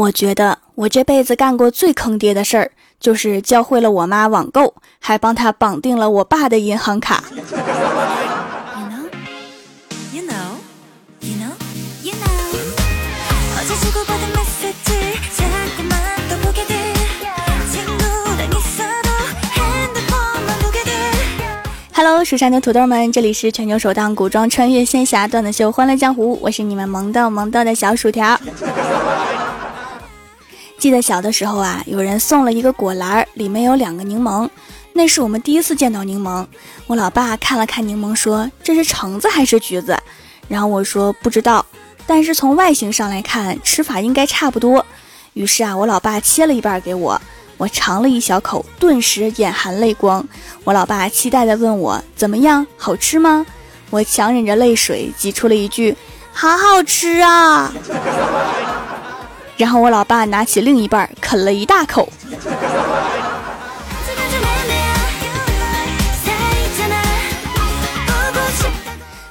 我觉得我这辈子干过最坑爹的事儿，就是教会了我妈网购，还帮她绑定了我爸的银行卡。Hello，蜀山的土豆们，这里是全球首档古装穿越仙侠段子秀《欢乐江湖》，我是你们萌豆萌豆的小薯条。记得小的时候啊，有人送了一个果篮，里面有两个柠檬，那是我们第一次见到柠檬。我老爸看了看柠檬，说：“这是橙子还是橘子？”然后我说：“不知道，但是从外形上来看，吃法应该差不多。”于是啊，我老爸切了一半给我。我尝了一小口，顿时眼含泪光。我老爸期待地问我：“怎么样，好吃吗？”我强忍着泪水，挤出了一句：“好好吃啊！”然后我老爸拿起另一半啃了一大口。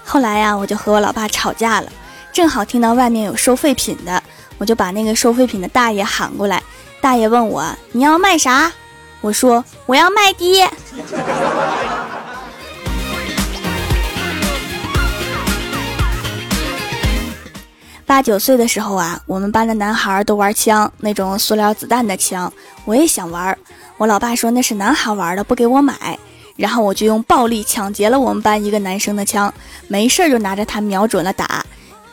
后来呀，我就和我老爸吵架了，正好听到外面有收废品的，我就把那个收废品的大爷喊过来。大爷问我：“你要卖啥？”我说：“我要卖爹。”八九岁的时候啊，我们班的男孩都玩枪，那种塑料子弹的枪，我也想玩。我老爸说那是男孩玩的，不给我买。然后我就用暴力抢劫了我们班一个男生的枪，没事就拿着它瞄准了打。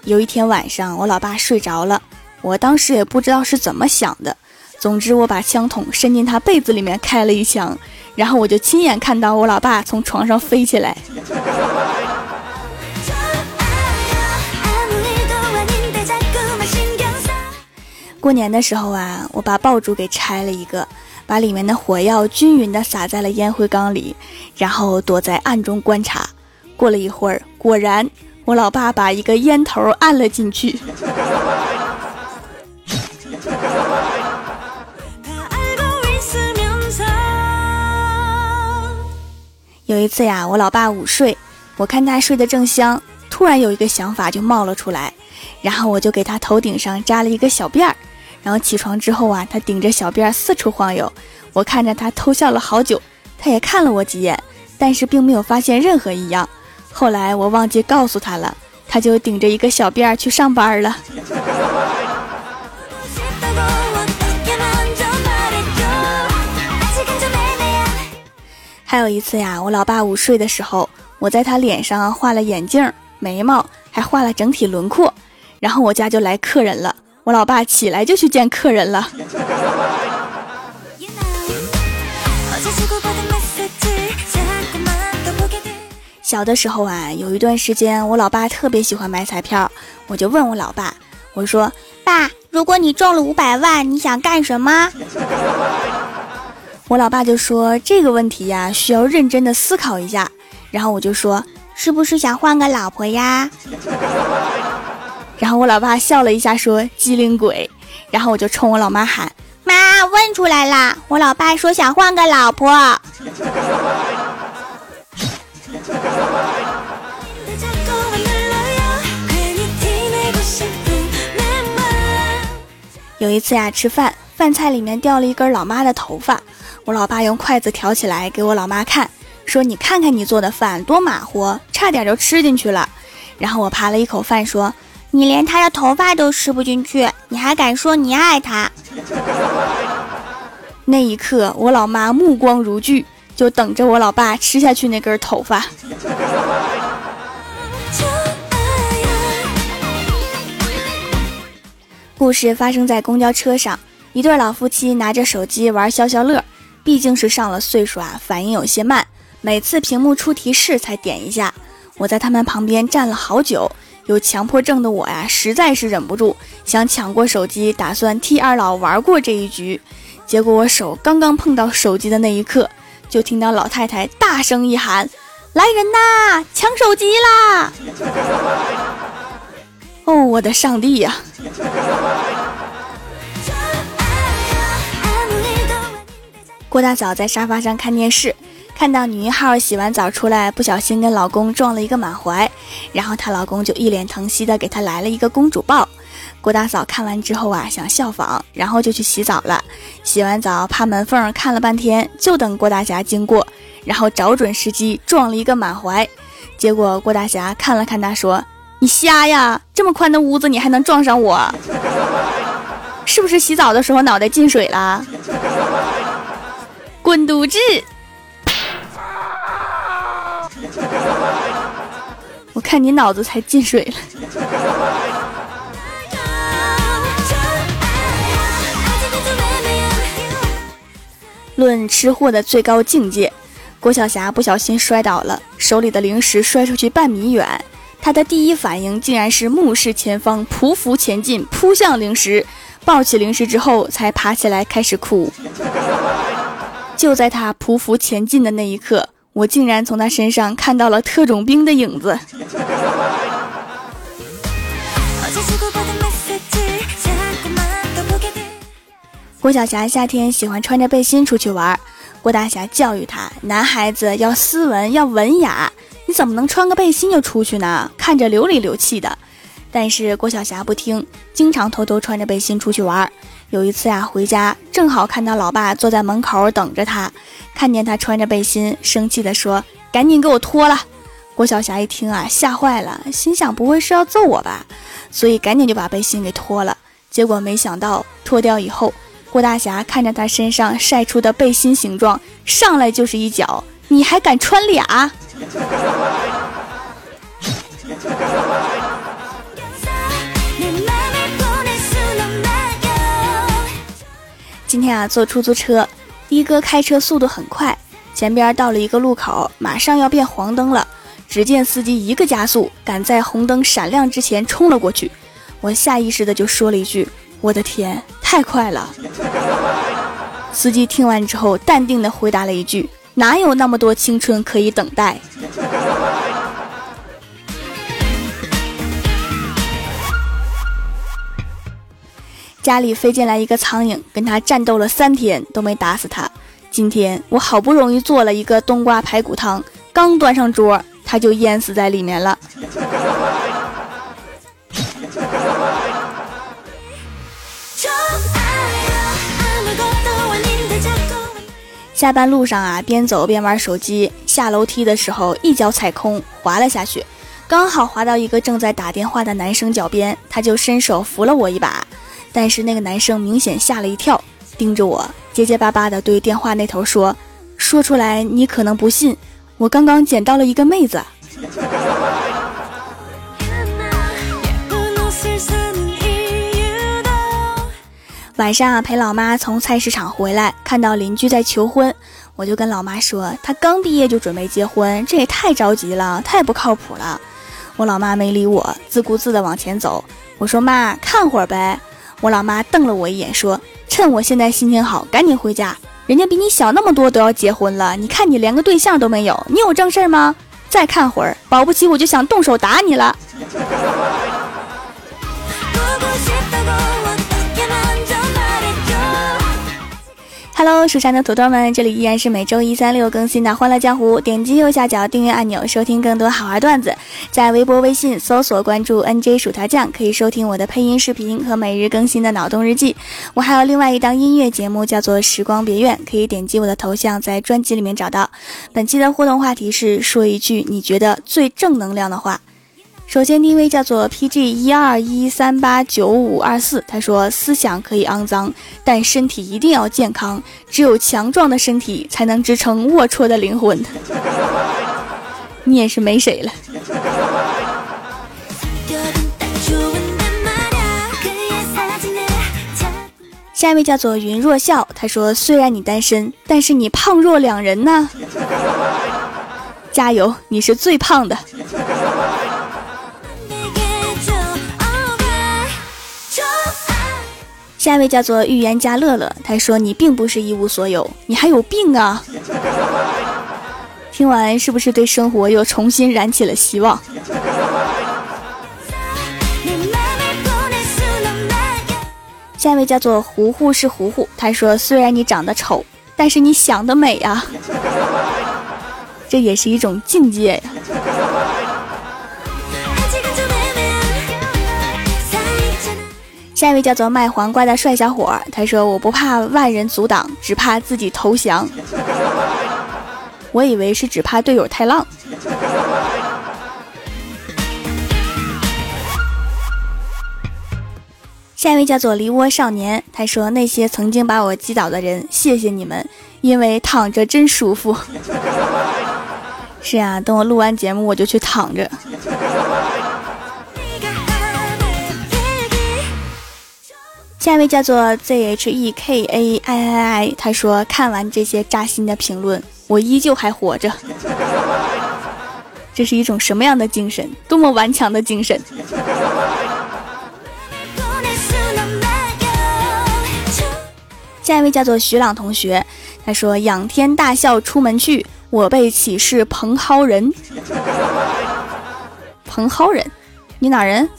有一天晚上，我老爸睡着了，我当时也不知道是怎么想的。总之，我把枪筒伸进他被子里面开了一枪，然后我就亲眼看到我老爸从床上飞起来。过年的时候啊，我把爆竹给拆了一个，把里面的火药均匀的撒在了烟灰缸里，然后躲在暗中观察。过了一会儿，果然，我老爸把一个烟头按了进去。有一次呀，我老爸午睡，我看他睡得正香，突然有一个想法就冒了出来，然后我就给他头顶上扎了一个小辫儿，然后起床之后啊，他顶着小辫儿四处晃悠，我看着他偷笑了好久，他也看了我几眼，但是并没有发现任何异样。后来我忘记告诉他了，他就顶着一个小辫儿去上班了。还有一次呀，我老爸午睡的时候，我在他脸上画了眼镜、眉毛，还画了整体轮廓。然后我家就来客人了，我老爸起来就去见客人了。小的时候啊，有一段时间我老爸特别喜欢买彩票，我就问我老爸，我说：“爸，如果你中了五百万，你想干什么？”我老爸就说这个问题呀，需要认真的思考一下。然后我就说，是不是想换个老婆呀？然后我老爸笑了一下，说机灵鬼。然后我就冲我老妈喊：“妈，问出来啦！我老爸说想换个老婆。” 有一次呀，吃饭，饭菜里面掉了一根老妈的头发。我老爸用筷子挑起来给我老妈看，说：“你看看你做的饭多马虎，差点就吃进去了。”然后我扒了一口饭，说：“你连他的头发都吃不进去，你还敢说你爱他？” 那一刻，我老妈目光如炬，就等着我老爸吃下去那根头发。故事发生在公交车上，一对老夫妻拿着手机玩消消乐。毕竟是上了岁数啊，反应有些慢，每次屏幕出提示才点一下。我在他们旁边站了好久，有强迫症的我呀，实在是忍不住想抢过手机，打算替二老玩过这一局。结果我手刚刚碰到手机的那一刻，就听到老太太大声一喊：“来人呐，抢手机啦！” 哦，我的上帝呀！郭大嫂在沙发上看电视，看到女一号洗完澡出来，不小心跟老公撞了一个满怀，然后她老公就一脸疼惜的给她来了一个公主抱。郭大嫂看完之后啊，想效仿，然后就去洗澡了。洗完澡，趴门缝看了半天，就等郭大侠经过，然后找准时机撞了一个满怀。结果郭大侠看了看他，说：“你瞎呀？这么宽的屋子，你还能撞上我？是不是洗澡的时候脑袋进水了？” 滚犊子！我看你脑子才进水了。论吃货的最高境界，郭晓霞不小心摔倒了，手里的零食摔出去半米远。她的第一反应竟然是目视前方，匍匐前进，扑向零食，抱起零食之后才爬起来开始哭。就在她匍匐前进的那一刻，我竟然从他身上看到了特种兵的影子。郭晓霞夏天喜欢穿着背心出去玩，郭大侠教育她：男孩子要斯文，要文雅，你怎么能穿个背心就出去呢？看着流里流气的。但是郭晓霞不听，经常偷偷穿着背心出去玩。有一次呀，回家正好看到老爸坐在门口等着他，看见他穿着背心，生气地说：“赶紧给我脱了！”郭晓霞一听啊，吓坏了，心想不会是要揍我吧？所以赶紧就把背心给脱了。结果没想到脱掉以后。郭大侠看着他身上晒出的背心形状，上来就是一脚，你还敢穿俩？今天啊，坐出租车，一哥开车速度很快，前边到了一个路口，马上要变黄灯了，只见司机一个加速，赶在红灯闪亮之前冲了过去，我下意识的就说了一句。我的天，太快了！司机听完之后，淡定的回答了一句：“哪有那么多青春可以等待？”家里飞进来一个苍蝇，跟他战斗了三天都没打死他。今天我好不容易做了一个冬瓜排骨汤，刚端上桌，他就淹死在里面了。下班路上啊，边走边玩手机。下楼梯的时候，一脚踩空，滑了下去，刚好滑到一个正在打电话的男生脚边，他就伸手扶了我一把。但是那个男生明显吓了一跳，盯着我，结结巴巴的对电话那头说：“说出来你可能不信，我刚刚捡到了一个妹子。”晚上啊，陪老妈从菜市场回来，看到邻居在求婚，我就跟老妈说，他刚毕业就准备结婚，这也太着急了，太不靠谱了。我老妈没理我，自顾自的往前走。我说妈，看会儿呗。我老妈瞪了我一眼，说，趁我现在心情好，赶紧回家，人家比你小那么多都要结婚了，你看你连个对象都没有，你有正事吗？再看会儿，保不齐我就想动手打你了。Hello，蜀山的土豆们，这里依然是每周一、三、六更新的《欢乐江湖》。点击右下角订阅按钮，收听更多好玩段子。在微博、微信搜索关注 “nj 薯条酱”，可以收听我的配音视频和每日更新的脑洞日记。我还有另外一档音乐节目，叫做《时光别院》，可以点击我的头像，在专辑里面找到。本期的互动话题是：说一句你觉得最正能量的话。首先，第一位叫做 PG 一二一三八九五二四，他说：“思想可以肮脏，但身体一定要健康。只有强壮的身体，才能支撑龌龊的灵魂。”你也是没谁了。下一位叫做云若笑，他说：“虽然你单身，但是你胖若两人呢。加油，你是最胖的。”下一位叫做预言家乐乐，他说：“你并不是一无所有，你还有病啊！” 听完是不是对生活又重新燃起了希望？下一位叫做糊糊是糊糊，他说：“虽然你长得丑，但是你想得美啊，这也是一种境界呀。”下一位叫做卖黄瓜的帅小伙，他说：“我不怕万人阻挡，只怕自己投降。”我以为是只怕队友太浪。下一位叫做梨窝少年，他说：“那些曾经把我击倒的人，谢谢你们，因为躺着真舒服。”是啊，等我录完节目，我就去躺着。下一位叫做 Z H E K A I I I，他说看完这些扎心的评论，我依旧还活着。这是一种什么样的精神？多么顽强的精神！下一位叫做徐朗同学，他说仰天大笑出门去，我被启示蓬蒿人。蓬蒿人，你哪人？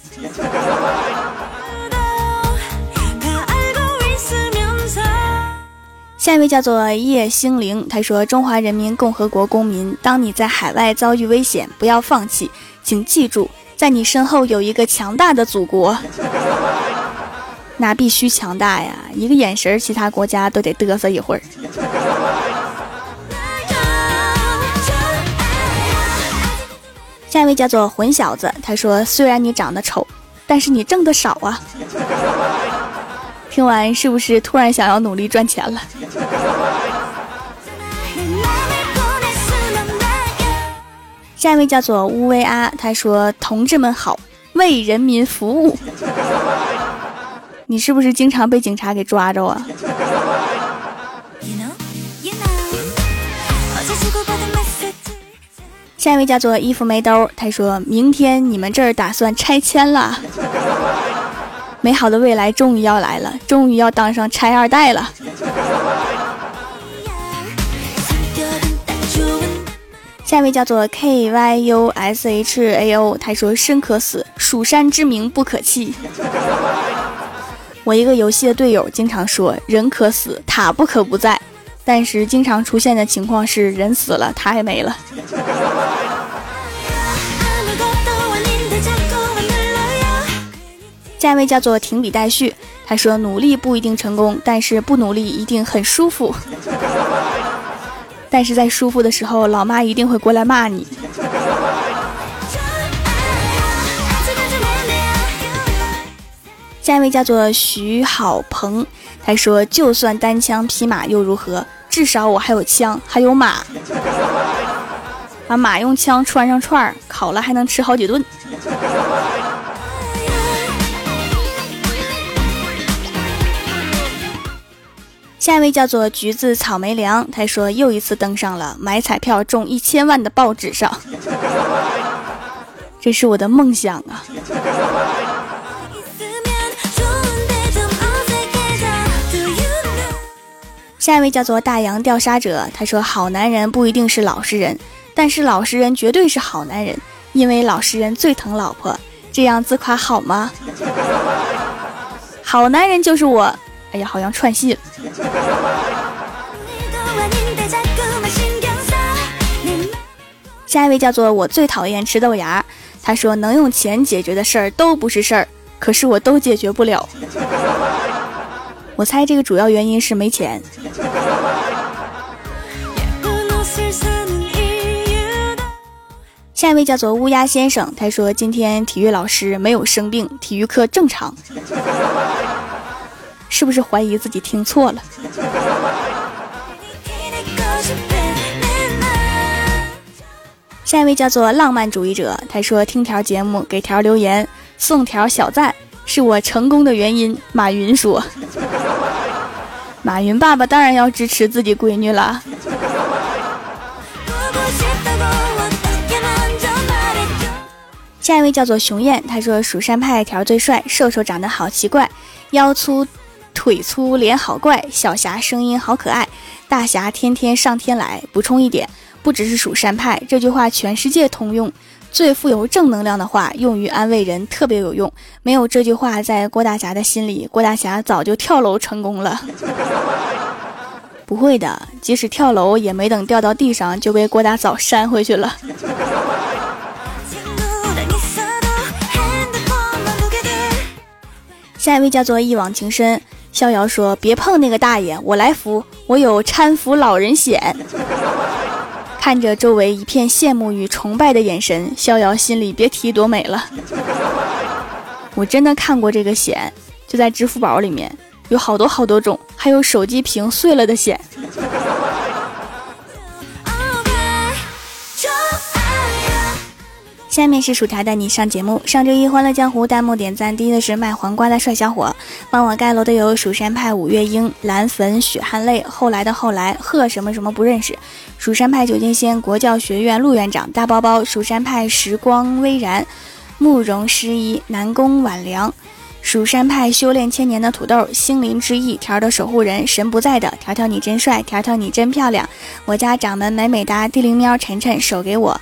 下一位叫做叶星灵，他说：“中华人民共和国公民，当你在海外遭遇危险，不要放弃，请记住，在你身后有一个强大的祖国。那必须强大呀！一个眼神，其他国家都得嘚瑟一会儿。”下一位叫做混小子，他说：“虽然你长得丑，但是你挣的少啊。”听完是不是突然想要努力赚钱了？下一位叫做乌威阿，他说：“同志们好，为人民服务。”你是不是经常被警察给抓着啊？下一位叫做衣服没兜，他说明天你们这儿打算拆迁了。美好的未来终于要来了，终于要当上拆二代了。下一位叫做 K Y U S H A O，他说：“生可死，蜀山之名不可弃。”我一个游戏的队友经常说：“人可死，塔不可不在。”但是经常出现的情况是，人死了，塔也没了。下一位叫做停笔待续，他说：“努力不一定成功，但是不努力一定很舒服。但是在舒服的时候，老妈一定会过来骂你。”下一位叫做徐好鹏，他说：“就算单枪匹马又如何？至少我还有枪，还有马。把马用枪穿上串儿，烤了还能吃好几顿。”下一位叫做橘子草莓凉，他说又一次登上了买彩票中一千万的报纸上，这是我的梦想啊！下一位叫做大洋调沙者，他说好男人不一定是老实人，但是老实人绝对是好男人，因为老实人最疼老婆。这样自夸好吗？好男人就是我。哎呀，好像串戏了。下一位叫做我最讨厌吃豆芽，他说能用钱解决的事儿都不是事儿，可是我都解决不了。我猜这个主要原因是没钱。下一位叫做乌鸦先生，他说今天体育老师没有生病，体育课正常。是不是怀疑自己听错了？下一位叫做浪漫主义者，他说听条节目给条留言送条小赞，是我成功的原因。马云说：“马云爸爸当然要支持自己闺女了。”下一位叫做熊燕，他说蜀山派条最帅，瘦瘦长得好奇怪，腰粗。腿粗脸好怪，小霞声音好可爱，大侠天天上天来。补充一点，不只是蜀山派，这句话全世界通用。最富有正能量的话，用于安慰人特别有用。没有这句话，在郭大侠的心里，郭大侠早就跳楼成功了。不会的，即使跳楼，也没等掉到地上，就被郭大嫂扇回去了。下一位叫做一往情深，逍遥说：“别碰那个大爷，我来扶，我有搀扶老人险。”看着周围一片羡慕与崇拜的眼神，逍遥心里别提多美了。我真的看过这个险，就在支付宝里面，有好多好多种，还有手机屏碎了的险。下面是薯条带你上节目。上周一欢乐江湖弹幕点赞第一的是卖黄瓜的帅小伙，帮我盖楼的有蜀山派五月英、蓝粉血汗泪、后来的后来、贺什么什么不认识、蜀山派九剑仙、国教学院陆院长、大包包、蜀山派时光微然、慕容诗衣、南宫晚凉、蜀山派修炼千年的土豆、心灵之翼、条的守护人、神不在的条条你真帅，条条你真漂亮，我家掌门美美哒、地灵喵、晨晨手给我。